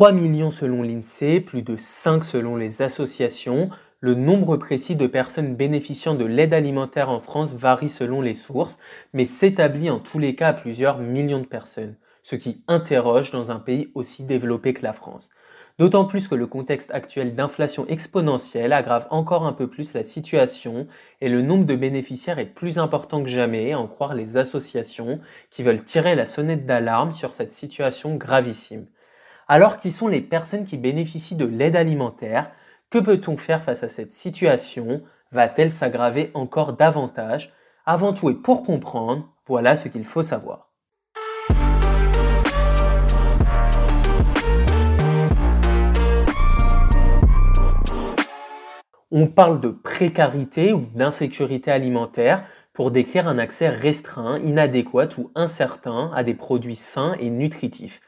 3 millions selon l'INSEE, plus de 5 selon les associations. Le nombre précis de personnes bénéficiant de l'aide alimentaire en France varie selon les sources, mais s'établit en tous les cas à plusieurs millions de personnes, ce qui interroge dans un pays aussi développé que la France. D'autant plus que le contexte actuel d'inflation exponentielle aggrave encore un peu plus la situation et le nombre de bénéficiaires est plus important que jamais, à en croire les associations qui veulent tirer la sonnette d'alarme sur cette situation gravissime. Alors qui sont les personnes qui bénéficient de l'aide alimentaire Que peut-on faire face à cette situation? Va-t-elle s'aggraver encore davantage? Avant tout et pour comprendre, voilà ce qu'il faut savoir. On parle de précarité ou d'insécurité alimentaire pour décrire un accès restreint, inadéquat ou incertain à des produits sains et nutritifs.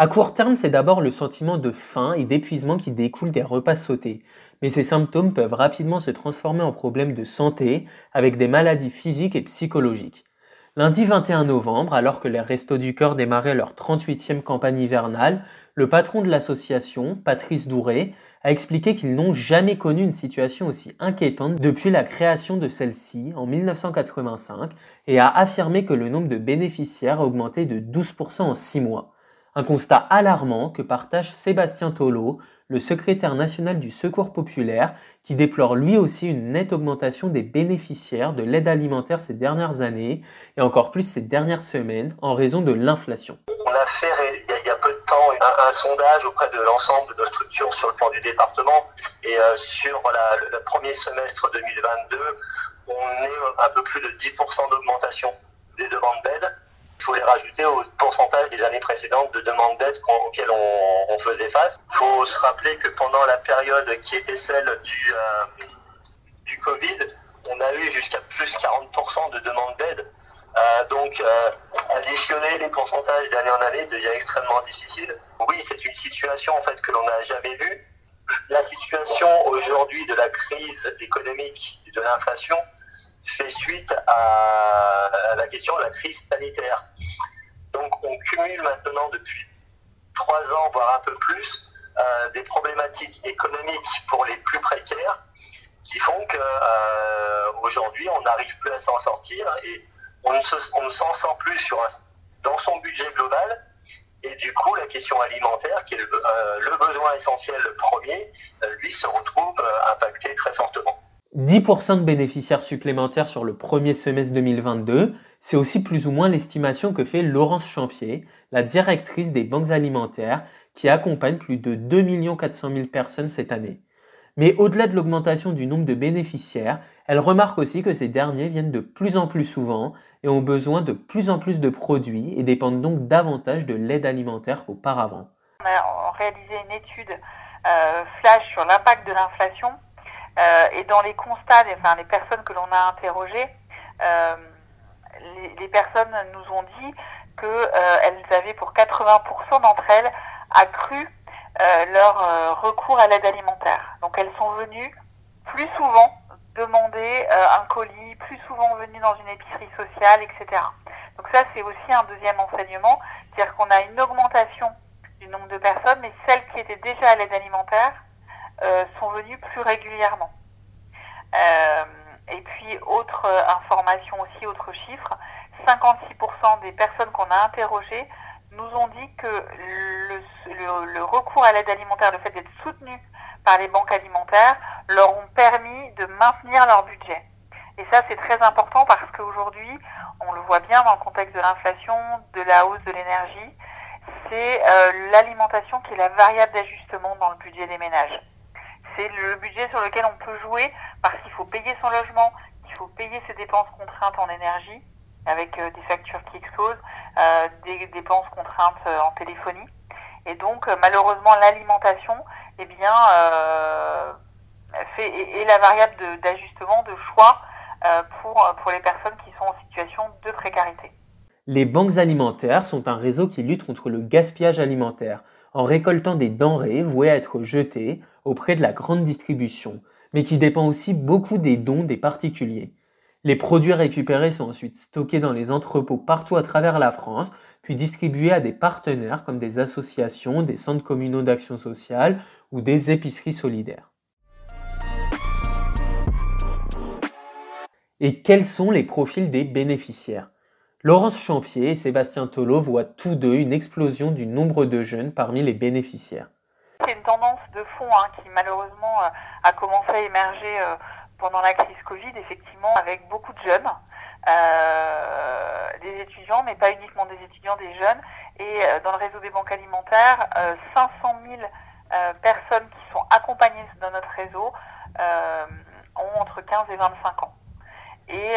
À court terme, c'est d'abord le sentiment de faim et d'épuisement qui découle des repas sautés. Mais ces symptômes peuvent rapidement se transformer en problèmes de santé avec des maladies physiques et psychologiques. Lundi 21 novembre, alors que les Restos du Cœur démarraient leur 38e campagne hivernale, le patron de l'association, Patrice Douré, a expliqué qu'ils n'ont jamais connu une situation aussi inquiétante depuis la création de celle-ci en 1985 et a affirmé que le nombre de bénéficiaires a augmenté de 12% en 6 mois. Un constat alarmant que partage Sébastien Tolo, le secrétaire national du Secours populaire, qui déplore lui aussi une nette augmentation des bénéficiaires de l'aide alimentaire ces dernières années et encore plus ces dernières semaines en raison de l'inflation. On a fait il y a peu de temps un, sondage auprès de l'ensemble de nos structures sur le plan du département et euh, sur le premier semestre 2022, on est un peu plus de 10% d'augmentation des demandes d'aide il faut les rajouter au pourcentage des années précédentes de demandes d'aide auxquelles on, faisait face. Il faut se rappeler que pendant la période qui était celle du, euh, du Covid, on a eu jusqu'à plus 40% de demandes d'aide. Euh, donc, euh, additionner les pourcentages d'année en année devient extrêmement difficile. Oui, c'est une situation en fait que l'on n'a jamais vue. La situation aujourd'hui de la crise économique et de l'inflation fait suite à, la question de la crise sanitaire. Donc on cumule maintenant depuis trois ans, voire un peu plus, euh, des problématiques économiques pour les plus précaires qui font qu'aujourd'hui euh, on n'arrive plus à s'en sortir et on ne, s'en sent plus dans son budget global. Et du coup, la question alimentaire, qui est le, euh, besoin essentiel premier, lui se retrouve impacté très fortement. 10% de bénéficiaires supplémentaires sur le premier semestre 2022, c'est aussi plus ou moins l'estimation que fait Laurence Champier, la directrice des banques alimentaires, qui accompagne plus de 2 400 000 personnes cette année. Mais au-delà de l'augmentation du nombre de bénéficiaires, elle remarque aussi que ces derniers viennent de plus en plus souvent et ont besoin de plus en plus de produits et dépendent donc davantage de l'aide alimentaire qu'auparavant. On a réalisé une étude euh, flash sur l'impact de l'inflation et dans les constats, enfin les personnes que l'on a interrogées, euh, les, personnes nous ont dit qu'elles euh, avaient pour 80% d'entre elles accru leur recours à l'aide alimentaire. Donc elles sont venues plus souvent demander un colis, plus souvent venues dans une épicerie sociale, etc. Donc ça, c'est aussi un deuxième enseignement, c'est-à-dire qu'on a une augmentation du nombre de personnes, mais celles qui étaient déjà à l'aide alimentaire euh, sont venus plus régulièrement. Euh, et puis, autre euh, information aussi, autre chiffre, 56% des personnes qu'on a interrogées nous ont dit que le, le, recours à l'aide alimentaire, le fait d'être soutenu par les banques alimentaires, leur ont permis de maintenir leur budget. Et ça, c'est très important parce qu'aujourd'hui, on le voit bien dans le contexte de l'inflation, de la hausse de l'énergie, c'est l'alimentation qui est la variable d'ajustement dans le budget des ménages c'est le budget sur lequel on peut jouer parce qu'il faut payer son logement, il faut payer ses dépenses contraintes en énergie avec euh, des factures qui explosent, euh, des dépenses contraintes euh, en téléphonie. Et donc malheureusement l'alimentation eh bien, fait, est, la variable d'ajustement, de, choix pour, pour les personnes qui sont en situation de précarité. Les banques alimentaires sont un réseau qui lutte contre le gaspillage alimentaire en récoltant des denrées vouées à être jetées auprès de la grande distribution, mais qui dépend aussi beaucoup des dons des particuliers. Les produits récupérés sont ensuite stockés dans les entrepôts partout à travers la France, puis distribués à des partenaires comme des associations, des centres communaux d'action sociale ou des épiceries solidaires. Et quels sont les profils des bénéficiaires? Laurence Champier et Sébastien Tolo voient tous deux une explosion du nombre de jeunes parmi les bénéficiaires. Tendance de fond hein, qui malheureusement euh, a commencé à émerger euh, pendant la crise Covid, effectivement, avec beaucoup de jeunes, euh, des étudiants, mais pas uniquement des étudiants, des jeunes. Et dans le réseau des banques alimentaires, 500 000 personnes qui sont accompagnées dans notre réseau ont entre 15 et 25 ans. Et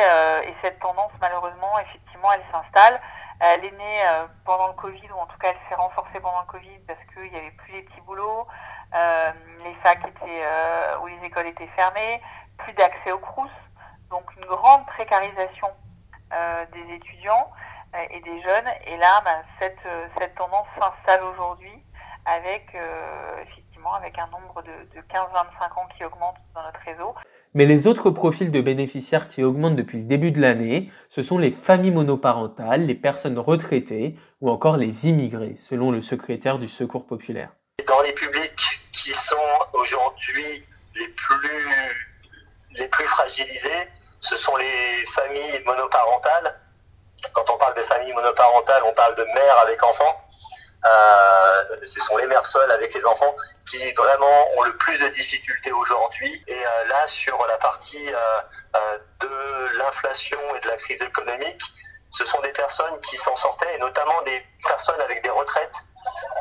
cette tendance, malheureusement, effectivement, elle s'installe. Elle est née euh, pendant le Covid, ou en tout cas elle s'est renforcée pendant le Covid parce qu'il n'y avait plus les petits boulots, euh, les facs étaient, euh, ou les écoles étaient fermées, plus d'accès aux crous, donc une grande précarisation des étudiants et des jeunes. Et là, ben, cette, cette tendance s'installe aujourd'hui avec effectivement avec un nombre de, de 15-25 ans qui augmente dans notre réseau. Mais les autres profils de bénéficiaires qui augmentent depuis le début de l'année, ce sont les familles monoparentales, les personnes retraitées ou encore les immigrés, selon le secrétaire du Secours populaire. Dans les publics qui sont aujourd'hui les plus, les plus fragilisés, ce sont les familles monoparentales. Quand on parle de familles monoparentales, on parle de mères avec enfants. Euh, ce sont les mères seules avec les enfants qui vraiment ont le plus de difficultés aujourd'hui. Et euh, là, sur la partie euh, de l'inflation et de la crise économique, ce sont des personnes qui s'en sortaient, et notamment des personnes avec des retraites.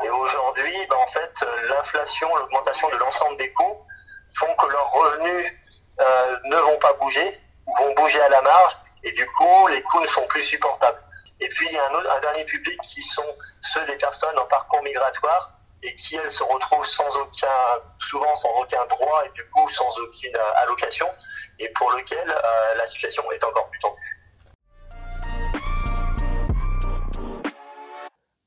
Et aujourd'hui, ben, en fait, l'inflation, l'augmentation de l'ensemble des coûts font que leurs revenus ne vont pas bouger, vont bouger à la marge, et du coup, les coûts ne sont plus supportables. Et puis, il y a un, dernier public qui sont ceux des personnes en parcours migratoire et qui, elles, se retrouvent sans aucun, souvent sans aucun droit et du coup sans aucune euh, allocation, et pour lequel euh, la situation est encore plus tendue.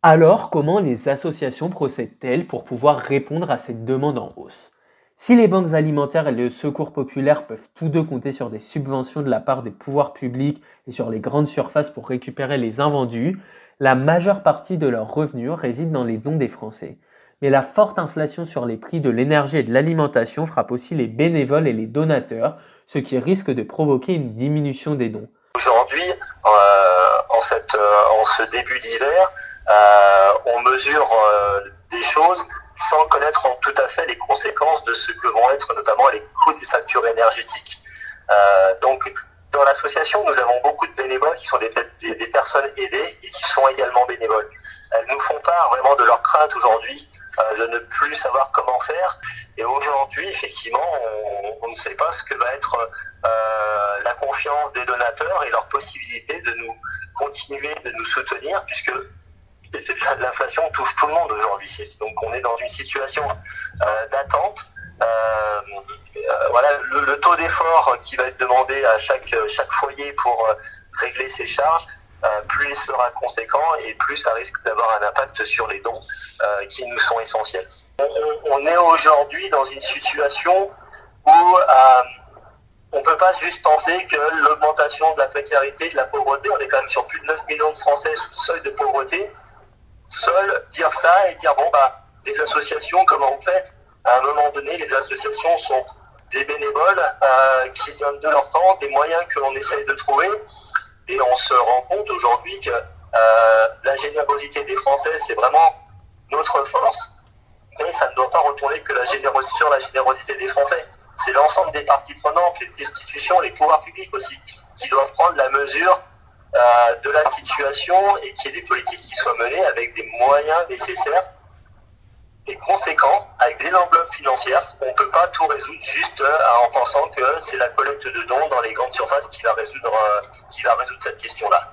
Alors, comment les associations procèdent-elles pour pouvoir répondre à cette demande en hausse? Si les banques alimentaires et le secours populaire peuvent tous deux compter sur des subventions de la part des pouvoirs publics et sur les grandes surfaces pour récupérer les invendus, la majeure partie de leurs revenus réside dans les dons des Français. Mais la forte inflation sur les prix de l'énergie et de l'alimentation frappe aussi les bénévoles et les donateurs, ce qui risque de provoquer une diminution des dons. Aujourd'hui, euh, en, euh, en, ce début d'hiver, euh, on mesure des choses sans connaître tout à fait les conséquences de ce que vont être notamment les coûts des factures énergétiques. Euh, donc, dans l'association, nous avons beaucoup de bénévoles qui sont des, des, personnes aidées et qui sont également bénévoles. Elles nous font part vraiment de leur crainte aujourd'hui euh, de ne plus savoir comment faire. Et aujourd'hui, effectivement, on, ne sait pas ce que va être euh, la confiance des donateurs et leur possibilité de nous continuer, de nous soutenir, puisque l'inflation touche tout le monde aujourd'hui. Donc on est dans une situation euh, d'attente. Euh, euh, voilà, le, taux d'effort qui va être demandé à chaque, chaque foyer pour régler ses charges, plus il sera conséquent et plus ça risque d'avoir un impact sur les dons qui nous sont essentiels. On, est aujourd'hui dans une situation où on ne peut pas juste penser que l'augmentation de la précarité, de la pauvreté, on est quand même sur plus de 9 millions de Français sous le seuil de pauvreté, seul dire ça et dire bon bah les associations comment vous faites? À un moment donné les associations sont des bénévoles euh, qui donnent de leur temps des moyens que l'on essaye de trouver. Et on se rend compte aujourd'hui que euh, la générosité des Français c'est vraiment notre force. Mais ça ne doit pas retourner que la générosité sur la générosité des Français. C'est l'ensemble des parties prenantes les institutions les pouvoirs publics aussi qui doivent prendre la mesure de la situation et qu'il y ait des politiques qui soient menées avec des moyens nécessaires et conséquents, avec des enveloppes financières. On ne peut pas tout résoudre juste euh, en pensant que c'est la collecte de dons dans les grandes surfaces qui va résoudre, euh, qui va résoudre cette question-là.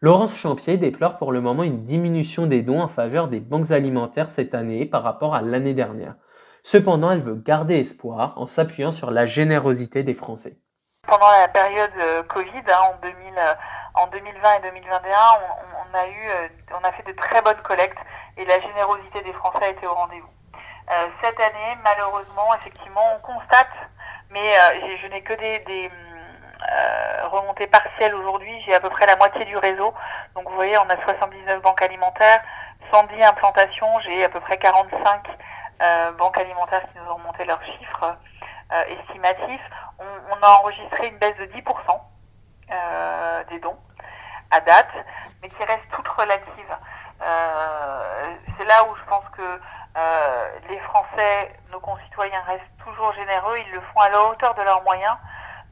Laurence Champier déplore pour le moment une diminution des dons en faveur des banques alimentaires cette année par rapport à l'année dernière. Cependant, elle veut garder espoir en s'appuyant sur la générosité des Français. Pendant la période Covid, hein, en 2000, en 2020 et 2021, on, a eu, euh, on a fait de très bonnes collectes et la générosité des Français a été au rendez-vous. Euh, cette année, malheureusement, effectivement, on constate, mais euh, je n'ai que des, remontée partielle aujourd'hui, j'ai à peu près la moitié du réseau. Donc vous voyez, on a 79 banques alimentaires, 110 implantations, j'ai à peu près 45 banques alimentaires qui nous ont remonté leurs chiffres estimatifs. On, on, a enregistré une baisse de 10% des dons à date, mais qui reste toute relative. c'est là où je pense que euh, les Français, nos concitoyens restent toujours généreux, ils le font à la hauteur de leurs moyens,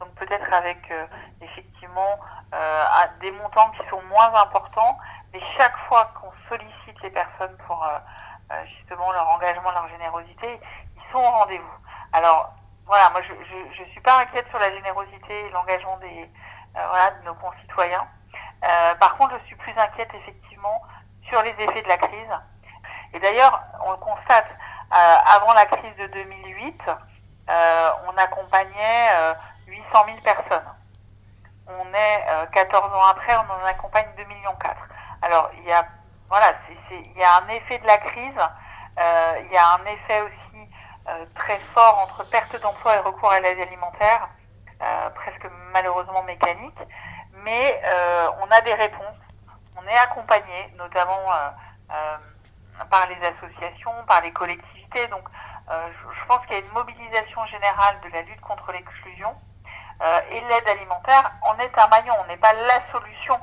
donc peut-être avec euh, effectivement euh, des montants qui sont moins importants, mais chaque fois qu'on sollicite les personnes pour justement leur engagement, leur générosité, ils sont au rendez-vous. Alors voilà, moi je ne suis pas inquiète sur la générosité et l'engagement des de nos concitoyens. Par contre, je suis plus inquiète effectivement sur les effets de la crise et d'ailleurs, on le constate, euh, avant la crise de 2008, euh, on accompagnait 800 euh, 000 personnes. On est 14 ans après, on en accompagne 2 millions 4. Alors, il y a, voilà, il y a un effet de la crise, il y a un effet aussi très fort entre perte d'emploi et recours à l'aide alimentaire, presque malheureusement mécanique, mais on a des réponses, on est accompagné, notamment par les associations, par les collectivités. Donc, euh, je, pense qu'il y a une mobilisation générale de la lutte contre l'exclusion. Euh, et l'aide alimentaire en est un maillon. On n'est pas la solution.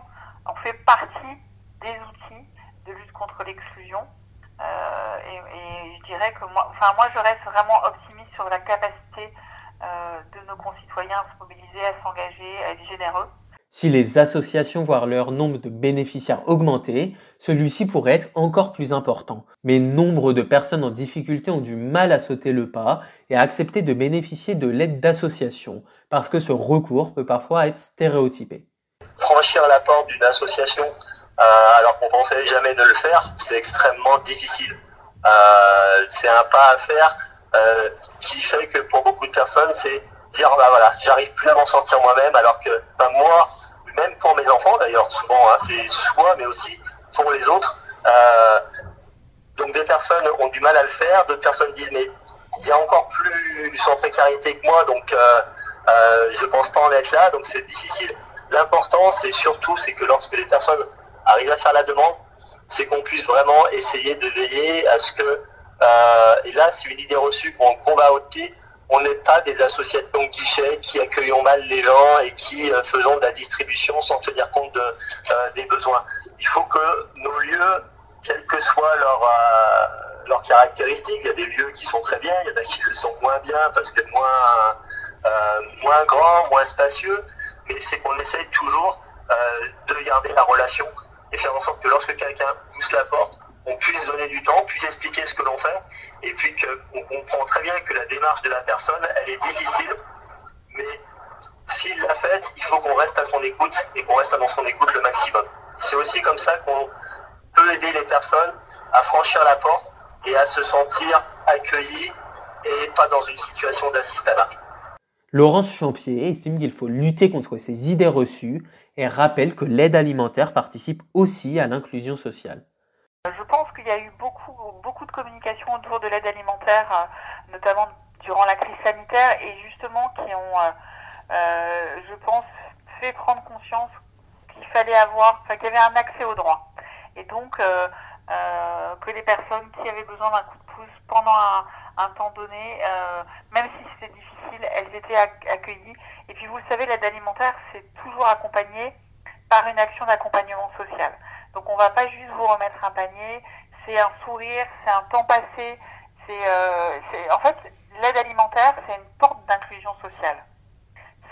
On fait partie des outils de lutte contre l'exclusion. Euh, et, je dirais que moi, enfin moi, je reste vraiment optimiste sur la capacité de nos concitoyens à se mobiliser, à s'engager, à être généreux. Si les associations voient leur nombre de bénéficiaires augmenter, celui-ci pourrait être encore plus important. Mais nombre de personnes en difficulté ont du mal à sauter le pas et à accepter de bénéficier de l'aide d'associations, parce que ce recours peut parfois être stéréotypé. Franchir la porte d'une association euh, alors qu'on pensait jamais de le faire, c'est extrêmement difficile. Euh, c'est un pas à faire euh, qui fait que pour beaucoup de personnes, c'est dire bah voilà, j'arrive plus à m'en sortir moi-même, alors que bah, moi, même pour mes enfants d'ailleurs, souvent, hein, c'est soi, mais aussi pour les autres. Euh, donc des personnes ont du mal à le faire, d'autres personnes disent mais il y a encore plus sans précarité que moi, donc euh, euh, je pense pas en être là, donc c'est difficile. L'important, c'est surtout, c'est que lorsque les personnes arrivent à faire la demande, c'est qu'on puisse vraiment essayer de veiller à ce que, euh, et là, c'est une idée reçue qu'on combat aussi, on n'est pas des associations guichets qui accueillons mal les gens et qui euh, faisons de la distribution sans tenir compte euh, des besoins. Il faut que nos lieux, quelles que soient leurs euh, leurs caractéristiques, il y a des lieux qui sont très bien, il y en a qui le sont moins bien parce que moins, moins grands, moins spacieux, mais c'est qu'on essaye toujours de garder la relation et faire en sorte que lorsque quelqu'un pousse la porte, on puisse donner du temps, puisse expliquer ce que l'on fait, et puis qu'on comprend très bien que la démarche de la personne, elle est difficile, mais s'il l'a faite, il faut qu'on reste à son écoute et qu'on reste dans son écoute le maximum. C'est aussi comme ça qu'on peut aider les personnes à franchir la porte et à se sentir accueillis et pas dans une situation d'assistanat. Laurence Champier estime qu'il faut lutter contre ces idées reçues et rappelle que l'aide alimentaire participe aussi à l'inclusion sociale. Je pense qu'il y a eu beaucoup, beaucoup de communication autour de l'aide alimentaire, euh, notamment durant la crise sanitaire, et justement qui ont, euh, euh, je pense, fait prendre conscience qu'il fallait avoir, qu'il y avait un accès au droit. Et donc, que les personnes qui avaient besoin d'un coup de pouce pendant un, temps donné, même si c'était difficile, elles étaient accueillies. Et puis, vous le savez, l'aide alimentaire, c'est toujours accompagné par une action d'accompagnement social. Donc on va pas juste vous remettre un panier, c'est un sourire, c'est un temps passé, c'est euh, en fait l'aide alimentaire, c'est une porte d'inclusion sociale.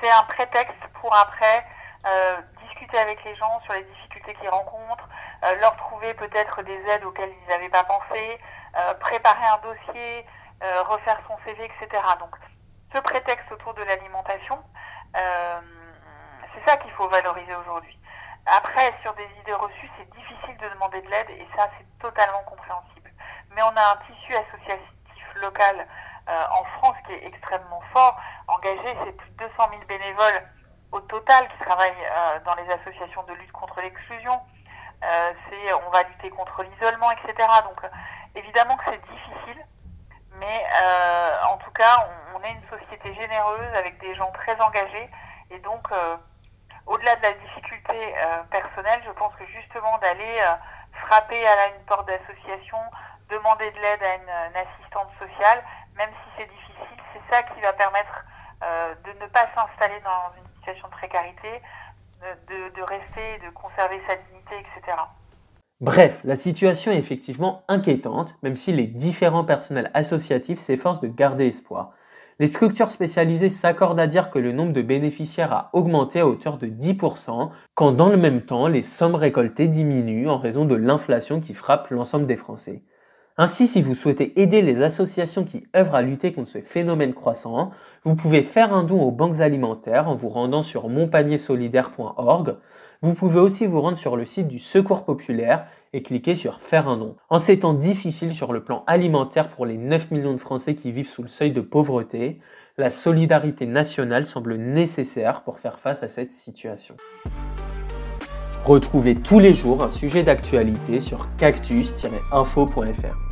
C'est un prétexte pour après euh, discuter avec les gens sur les difficultés qu'ils rencontrent, euh, leur trouver peut-être des aides auxquelles ils n'avaient pas pensé, préparer un dossier, refaire son CV, etc. Donc ce prétexte autour de l'alimentation, c'est ça qu'il faut valoriser aujourd'hui. Après, sur des idées reçues, c'est difficile de demander de l'aide et ça, c'est totalement compréhensible. Mais on a un tissu associatif local euh, en France qui est extrêmement fort, engagé, c'est plus de 200 000 bénévoles au total qui travaillent euh, dans les associations de lutte contre l'exclusion. Euh, c'est, on va lutter contre l'isolement, etc. Donc, évidemment que c'est difficile, mais en tout cas, on, on est une société généreuse avec des gens très engagés Et donc, au-delà de la difficulté personnelle, je pense que justement d'aller frapper à une porte d'association, demander de l'aide à une, assistante sociale, même si c'est difficile, c'est ça qui va permettre de ne pas s'installer dans une situation de précarité, de, de rester, de conserver sa dignité, etc. Bref, la situation est effectivement inquiétante, même si les différents personnels associatifs s'efforcent de garder espoir. Les structures spécialisées s'accordent à dire que le nombre de bénéficiaires a augmenté à hauteur de 10%, quand dans le même temps, les sommes récoltées diminuent en raison de l'inflation qui frappe l'ensemble des Français. Ainsi, si vous souhaitez aider les associations qui œuvrent à lutter contre ce phénomène croissant, vous pouvez faire un don aux banques alimentaires en vous rendant sur monpaniersolidaire.org. Vous pouvez aussi vous rendre sur le site du Secours Populaire et cliquer sur Faire un don. En ces temps difficiles sur le plan alimentaire pour les 9 millions de Français qui vivent sous le seuil de pauvreté, la solidarité nationale semble nécessaire pour faire face à cette situation. Retrouvez tous les jours un sujet d'actualité sur cactus-info.fr.